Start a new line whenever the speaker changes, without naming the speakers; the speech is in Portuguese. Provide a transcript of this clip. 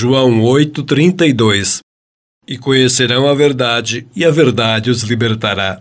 João 8:32 E conhecerão a verdade, e a verdade os libertará.